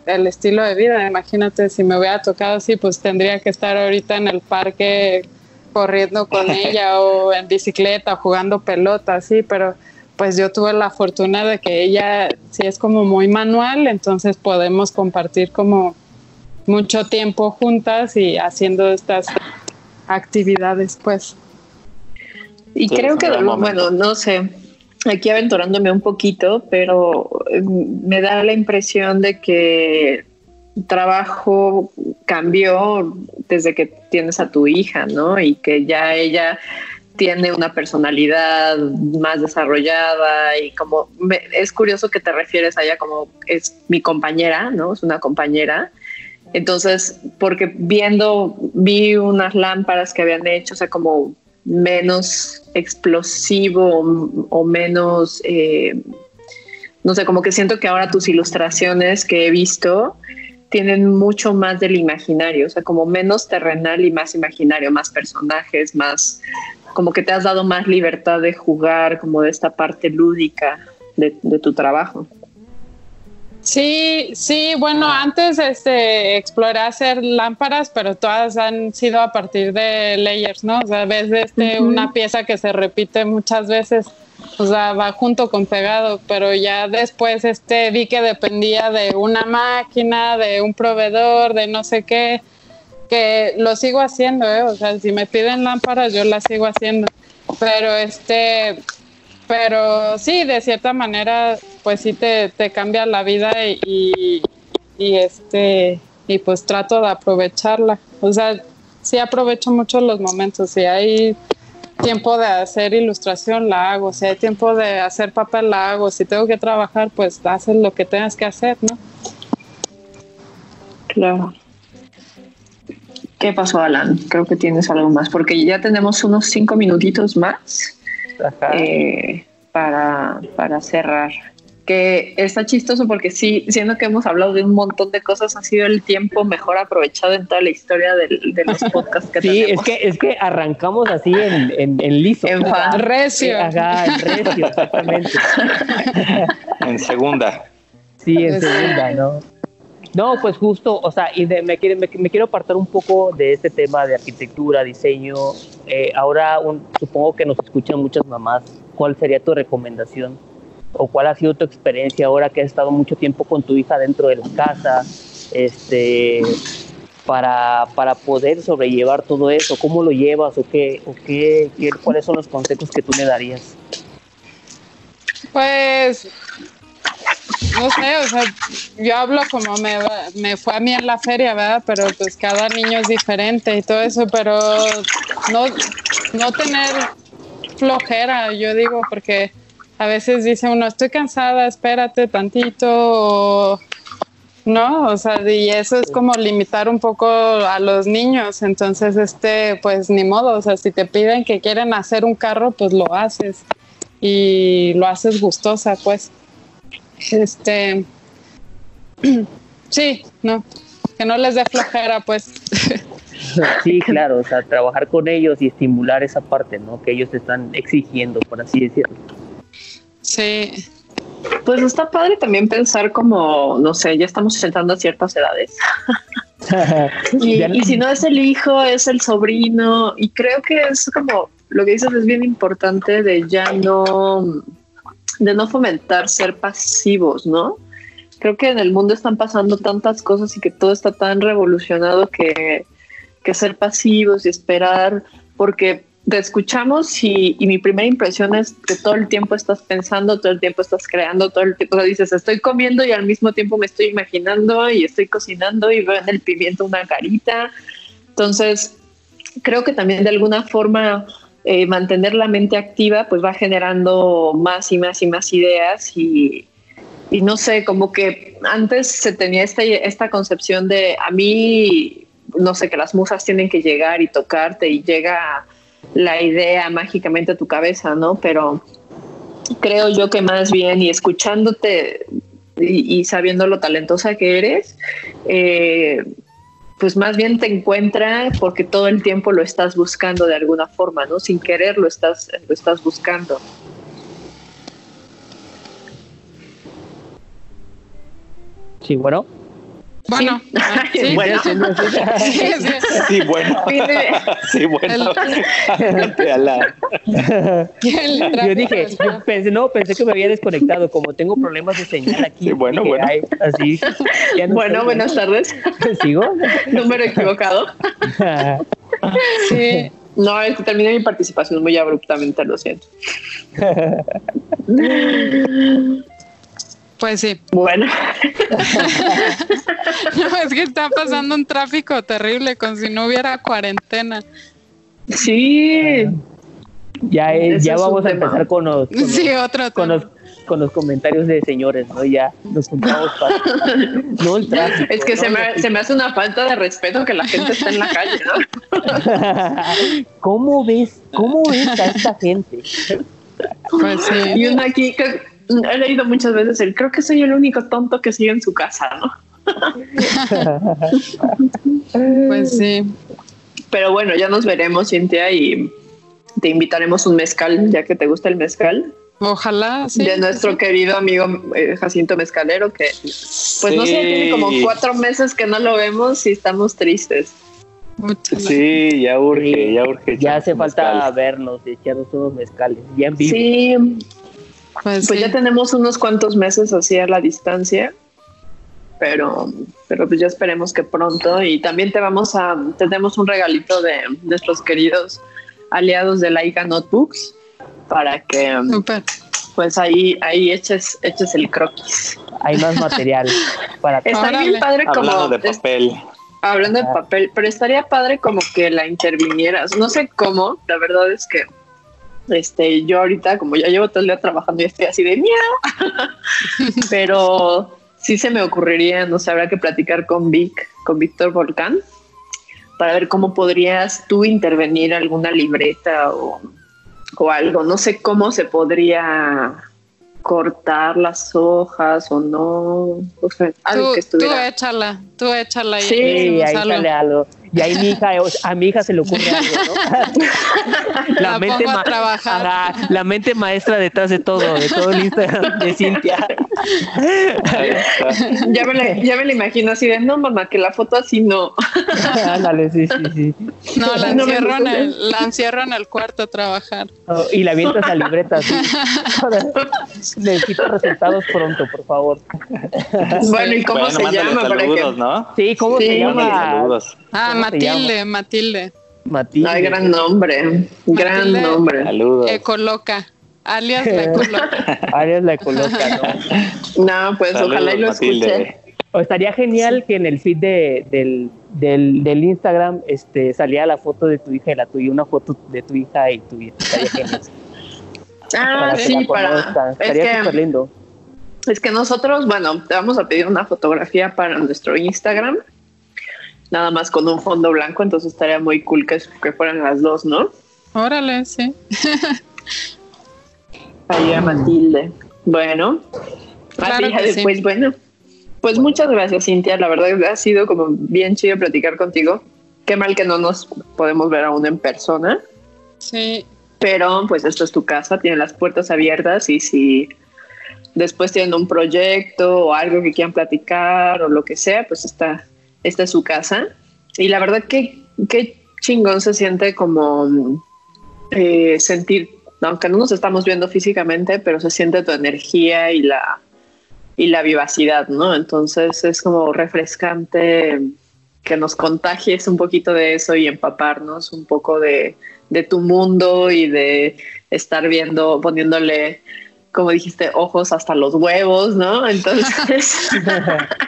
el estilo de vida. Imagínate, si me hubiera tocado así, pues tendría que estar ahorita en el parque corriendo con ella o en bicicleta jugando pelota, sí, pero pues yo tuve la fortuna de que ella sí es como muy manual, entonces podemos compartir como mucho tiempo juntas y haciendo estas actividades, pues. Y creo que, bueno, no sé, aquí aventurándome un poquito, pero em, me da la impresión de que trabajo cambió desde que tienes a tu hija, ¿no? Y que ya ella tiene una personalidad más desarrollada y como es curioso que te refieres a ella como es mi compañera, ¿no? Es una compañera. Entonces, porque viendo, vi unas lámparas que habían hecho, o sea, como menos explosivo o, menos, eh, no sé, como que siento que ahora tus ilustraciones que he visto tienen mucho más del imaginario, o sea, como menos terrenal y más imaginario, más personajes, más, como que te has dado más libertad de jugar, como de esta parte lúdica de, de tu trabajo. Sí, sí, bueno, antes este, exploré hacer lámparas, pero todas han sido a partir de layers, ¿no? O sea, ves este, una pieza que se repite muchas veces, o sea, va junto con pegado, pero ya después este, vi que dependía de una máquina, de un proveedor, de no sé qué, que lo sigo haciendo, ¿eh? O sea, si me piden lámparas, yo las sigo haciendo, pero este, pero sí, de cierta manera, pues sí te, cambia la vida y, este y pues trato de aprovecharla. O sea, sí aprovecho mucho los momentos. Si hay tiempo de hacer ilustración, la hago. Si hay tiempo de hacer papel, la hago. Si tengo que trabajar, pues haces lo que tengas que hacer, ¿no? Claro. ¿Qué pasó, Alan? Creo que tienes algo más, porque ya tenemos unos cinco minutitos más. Eh, para, para cerrar. Que está chistoso porque sí, siendo que hemos hablado de un montón de cosas, ha sido el tiempo mejor aprovechado en toda la historia de, los podcasts que sí, tenemos. Sí, es que, es que arrancamos así en, en, en liso. En recio. en recio, exactamente. en segunda. Sí, en segunda, ¿no? No, pues justo, o sea, y me, me, quiero apartar un poco de este tema de arquitectura, diseño. Eh, ahora supongo que nos escuchan muchas mamás. ¿Cuál sería tu recomendación? ¿O cuál ha sido tu experiencia ahora que has estado mucho tiempo con tu hija dentro de la casa? Este, para, para poder sobrellevar todo eso? ¿Cómo lo llevas o qué, o qué, qué cuáles son los consejos que tú le darías? Pues no sé, o sea, yo hablo como me, me fue a mí en la feria, ¿verdad? Pero pues cada niño es diferente y todo eso, pero no, no tener flojera, yo digo, porque a veces dice uno, estoy cansada, espérate tantito, o, ¿no? O sea, y eso es como limitar un poco a los niños, entonces, este, pues ni modo, o sea, si te piden que quieren hacer un carro, pues lo haces y lo haces gustosa, pues. Este, sí, no, que no les dé flojera, pues. Sí, claro, o sea, trabajar con ellos y estimular esa parte, ¿no? Que ellos te están exigiendo, por así decirlo. Sí. Pues está padre también pensar como, no sé, ya estamos entrando a ciertas edades. y, y, si no es el hijo, es el sobrino. Y creo que es como, lo que dices es bien importante de ya no de no fomentar ser pasivos, ¿no? Creo que en el mundo están pasando tantas cosas y que todo está tan revolucionado que, que ser pasivos y esperar, porque te escuchamos y, mi primera impresión es que todo el tiempo estás pensando, todo el tiempo estás creando, todo el tiempo dices, estoy comiendo y al mismo tiempo me estoy imaginando y estoy cocinando y veo en el pimiento una carita. Entonces, creo que también de alguna forma eh, mantener la mente activa, pues va generando más y más y más ideas y, y no sé, como que antes se tenía esta, esta concepción de a mí, no sé, que las musas tienen que llegar y tocarte y llega la idea mágicamente a tu cabeza, ¿no? Pero creo yo que más bien y escuchándote y, sabiendo lo talentosa que eres, eh, pues más bien te encuentra porque todo el tiempo lo estás buscando de alguna forma, ¿no? Sin querer lo estás, lo estás buscando. Sí, bueno. Bueno, sí, sí, bueno. Sí, bueno. Sí, bueno. yo dije, yo pensé, no, pensé que me había desconectado, como tengo problemas de señal aquí. Sí, bueno, dije, bueno. ay, así. ya no Bueno, buenas tardes. ¿Sigo? Número equivocado. sí. No, es que terminé mi participación muy abruptamente, lo siento. Pues sí. Bueno, No, es que está pasando un tráfico terrible, como si no hubiera cuarentena. sí. ya es- ya vamos a empezar con los, con los- otro con los, con los comentarios de señores, ¿no? Ya nos juntamos para... No el tráfico. Es que ¿no? se, me, se me hace una falta de respeto que la gente esté en la calle, ¿no? ¿Cómo ves? ¿Cómo ves a esta gente? Pues sí. Y uno aquí que he leído muchas veces el creo que soy el único tonto que sigue en su casa, ¿no? Pues sí. Pero bueno, ya nos veremos, Cintia, y te invitaremos un mezcal, ya que te gusta el mezcal, Ojalá, sí. de nuestro querido amigo eh, Jacinto Mezcalero, que pues no sé, tiene como cuatro meses que no lo vemos y estamos tristes. Muchas Sí, ya urge, ya urge. Ya hace falta mezcal. vernos, echarnos unos mezcales, ya en vivo. Sí, Pues, pues sí. ya tenemos unos cuantos meses así a la distancia, pero, pero pues ya esperemos que pronto. Y también te vamos a, tenemos un regalito de nuestros queridos aliados de Laika Notebooks para que pues ahí, ahí eches, eches el croquis. Hay más material para Está Órale. bien padre como Hablando de es- papel. hablando de papel, pero estaría padre como que la intervinieras. No sé cómo, la verdad es que este, yo ahorita, como ya llevo todo el día trabajando y estoy así de miedo, pero sí se me ocurriría, no sé, habrá que platicar con Vic, con Víctor Volcán, para ver cómo podrías tú intervenir alguna libreta o, o algo. No sé cómo se podría cortar las hojas o no, o sea, algo Tú, que tú estuviera. échala, tú échala y Sí, ahí sale algo. Y ahí mi hija, a mi hija se le ocurre algo, ¿no? La pongo a trabajar. Ajá, la mente maestra detrás de todo, de todo el Instagram de Cintia. Ya me, la, ya me la imagino así de, no mamá, que la foto así no. Ándale, sí, sí, sí. No, la No me encierro, en gusta. el, la encierro en el cuarto a trabajar. Oh, y la avientas a libreta, sí. Necesito resultados pronto, por favor. Bueno, ¿y cómo bueno, se llama? Para saludos, que... ¿no? Sí, ¿cómo Sí, se llama? saludos. Ah, ¿Cómo se Matilde, Matilde. Matilde. Ay, gran nombre, gran nombre. Saludos. Ecoloca, alias la Ecoloca. Arias la coloca, ¿no? No, pues Saludos, ojalá y lo Matilde. escuche. O estaría genial que en el feed de, del, del, del Instagram este, salía la foto de tu hija y la tuya, una foto de tu hija y tuya. Estaría genial. Ah, para sí, para... conozcan. Es Estaría súper lindo. es que nosotros, bueno, te vamos a pedir una fotografía para nuestro Instagram, nada más con un fondo blanco, entonces estaría muy cool que, que fueran las dos, ¿no? Órale, sí. Ahí a Matilde. Bueno, Claro sí. después, bueno. Pues muchas gracias, Cintia. La verdad ha sido como bien chido platicar contigo. Qué mal que no nos podemos ver aún en persona, Sí, pero pues esto es tu casa, tiene las puertas abiertas y si después tienen un proyecto o algo que quieran platicar o lo que sea, pues esta, esta es su casa. Y la verdad que qué chingón se siente como eh, sentir, aunque no nos estamos viendo físicamente, pero se siente tu energía y la, y la vivacidad, ¿no? Entonces es como refrescante que nos contagies un poquito de eso y empaparnos un poco de, de tu mundo y de estar viendo, poniéndole, como dijiste, ojos hasta los huevos, ¿no? Entonces,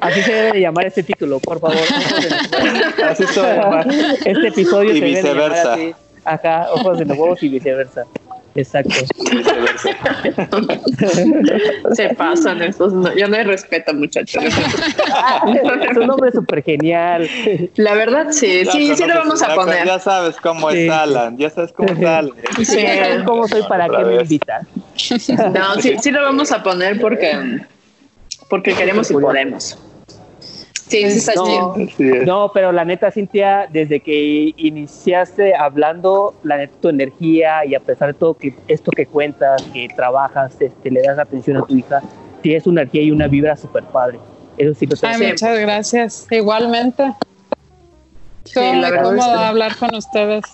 Así se debe de llamar este título, por favor. Así se va a llamar. Este episodio Y se debe de llamar viceversa. así. Acá, ojos de los huevos y viceversa. Exacto. Viceversa. se pasan estos, no, ya no hay respeto, muchachos. es un nombre súper genial. La verdad, sí, sí, sí lo vamos a poner. Ya sabes cómo Sí. es Alan, ya sabes cómo es Alan. Sí. ¿Saben cómo soy? ¿Para qué me vez. invitan? No, sí, sí lo vamos a poner porque, porque queremos y podemos. Sí, No. No, pero la neta, Cintia, desde que iniciaste hablando, la neta, tu energía y a pesar de todo que esto que cuentas, que trabajas, este, le das atención a tu hija, tienes una energía y una vibra súper padre. Eso sí lo. Ay, muchas gracias. Igualmente. Sí, la verdad cómodo es que- hablar con ustedes.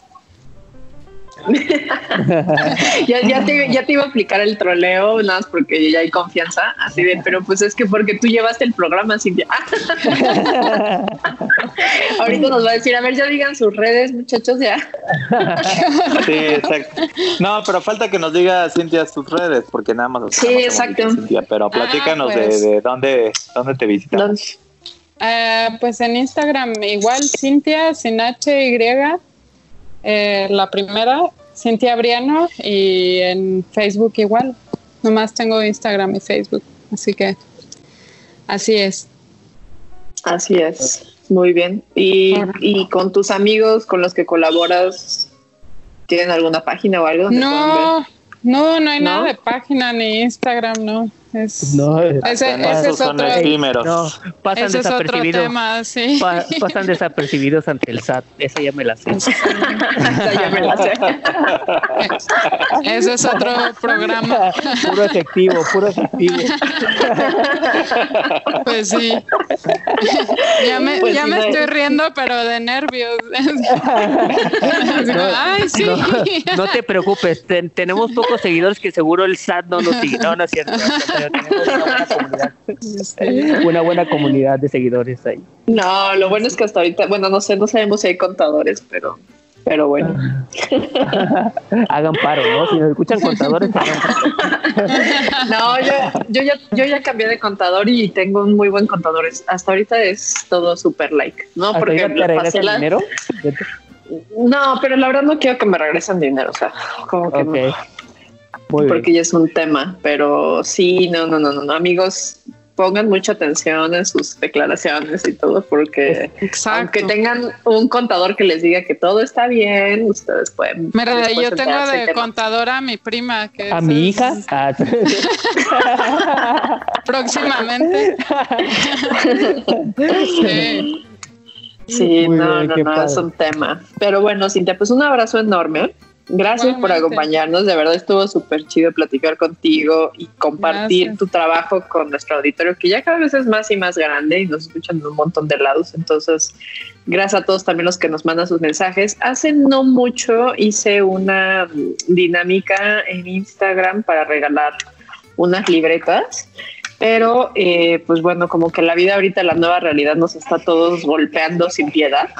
Ya, ya, te, ya te iba a aplicar el troleo, nada más porque ya hay confianza, así de, pero pues es que porque tú llevaste el programa, Cintia. Ahorita nos va a decir, a ver, ya digan sus redes, muchachos, ya. Sí, exacto. No, pero falta que nos diga Cintia sus redes, porque nada más. nos Sí, conocemos exacto. Cintia, pero platícanos Ah, pues. de, de dónde, dónde te visitamos. Eh, pues en Instagram igual, Cintia, sin H, Y, eh, la primera, Cintia Briano, y en Facebook igual. Nomás tengo Instagram y Facebook, así que así es. Así es, muy bien. Y, y con tus amigos con los que colaboras, ¿tienen alguna página o algo? No, no, no hay ¿No? nada de página ni Instagram, no. Es, No, ese, ese esos es son otro, efímeros. no, pasan ese es otro desapercibidos. tema, sí. pa- pasan desapercibidos ante el SAT. Esa ya me la sé. Esa ya me la sé. Ese es otro programa. puro efectivo, puro efectivo. Pues sí. ya me, Pues ya sí, me no estoy riendo, pero de nervios. Como, Ay, sí. No, no te preocupes, ten- tenemos pocos seguidores que seguro el SAT no nos sigue. No, no es cierto. Pero tenemos una buena comunidad. Una buena comunidad de seguidores ahí. No, lo bueno es que hasta ahorita, bueno, no sé, no sabemos si hay contadores, pero, pero bueno. Hagan paro, ¿no? Si nos escuchan contadores, hagan paro. No, yo, yo, ya, yo ya cambié de contador y tengo un muy buen contador. Hasta ahorita es todo super like, ¿no? ¿Hasta Porque te regresan la- dinero? No, pero la verdad no quiero que me regresen dinero, o sea, como que no. Muy porque bien. ya es un tema, pero sí, no, no, no, no, no, amigos, pongan mucha atención en sus declaraciones y todo, porque Exacto. aunque tengan un contador que les diga que todo está bien, ustedes pueden. Mira, yo tengo de contadora a mi prima, que ¿A es- mi hija? Ah, próximamente. Sí. Sí, no, no, no, es un tema. Pero bueno, Cintia, pues un abrazo enorme. Gracias por acompañarnos, de verdad estuvo súper chido platicar contigo y compartir tu trabajo con nuestro auditorio, que ya cada vez es más y más grande y nos escuchan en un montón de lados. Entonces, gracias a todos también los que nos mandan sus mensajes. Hace no mucho hice una dinámica en Instagram para regalar unas libretas. Pero, eh, pues bueno, como que la vida ahorita, la nueva realidad nos está todos golpeando sin piedad.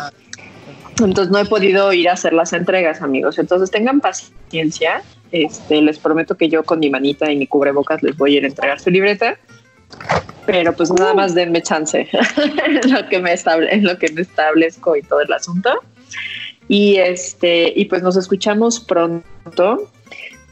Entonces no he podido ir a hacer las entregas, amigos. Entonces tengan paciencia. Este, les prometo que yo con mi manita y mi cubrebocas les voy a ir a entregar su libreta. Pero pues nada uh. más denme chance en lo que me estable, en lo que me establezco y todo el asunto. Y este, y pues nos escuchamos pronto.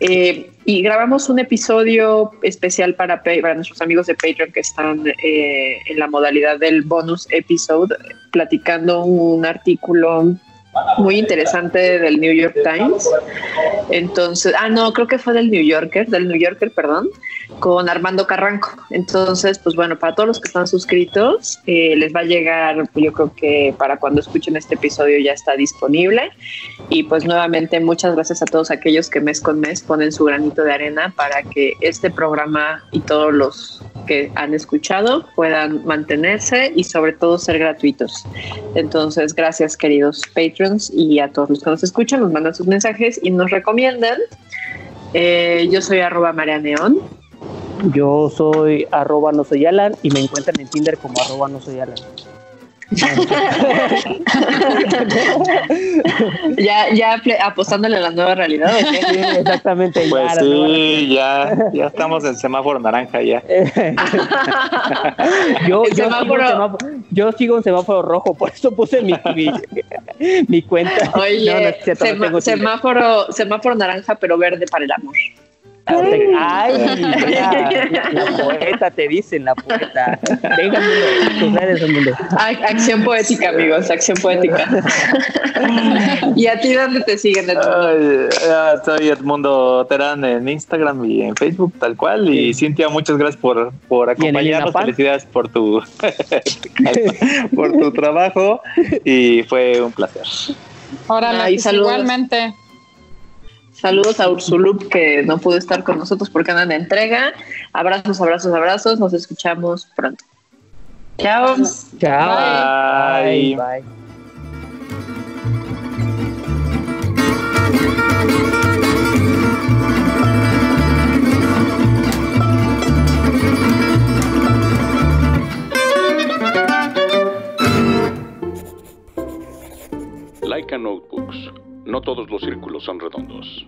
Eh, y grabamos un episodio especial para, para nuestros amigos de Patreon que están eh, en la modalidad del bonus episode, platicando un artículo muy interesante del New York Times. Entonces, ah, no, creo que fue del New Yorker, del New Yorker, perdón, con Armando Carranco. Entonces, pues bueno, para todos los que están suscritos, eh, les va a llegar, yo creo que para cuando escuchen este episodio ya está disponible. Y pues nuevamente, muchas gracias a todos aquellos que mes con mes ponen su granito de arena para que este programa y todos los que han escuchado puedan mantenerse y sobre todo ser gratuitos. Entonces, gracias queridos patrons y a todos los que nos escuchan, nos mandan sus mensajes y nos recomiendan. Eh, yo soy arroba María Neón. Yo soy arroba no soy Alan y me encuentran en Tinder como arroba no soy Alan. ya, ya apostándole a la nueva realidad. exactamente. Pues sí, ya, ya estamos en semáforo naranja ya. yo, yo, semáforo... Sigo yo, sigo en semáforo rojo, por eso puse mi, mi, cuenta. Oye, semáforo, semáforo naranja, pero verde para el amor. Ay, la, poeta te dicen, la poeta. Venga, mundo, Acción poética, amigos, acción poética. ¿Y a ti dónde te siguen? soy Edmundo Terán en Instagram y en Facebook, tal cual. Y Cintia, muchas gracias por, por acompañarnos. Felicidades por tu, por tu trabajo y fue un placer. Ahora, igualmente. Saludos a Ursulup que no pudo estar con nosotros porque anda en entrega. Abrazos, abrazos, abrazos. Nos escuchamos pronto. Chao. Chao. Bye. Bye. Laika Notebooks. No todos los círculos son redondos.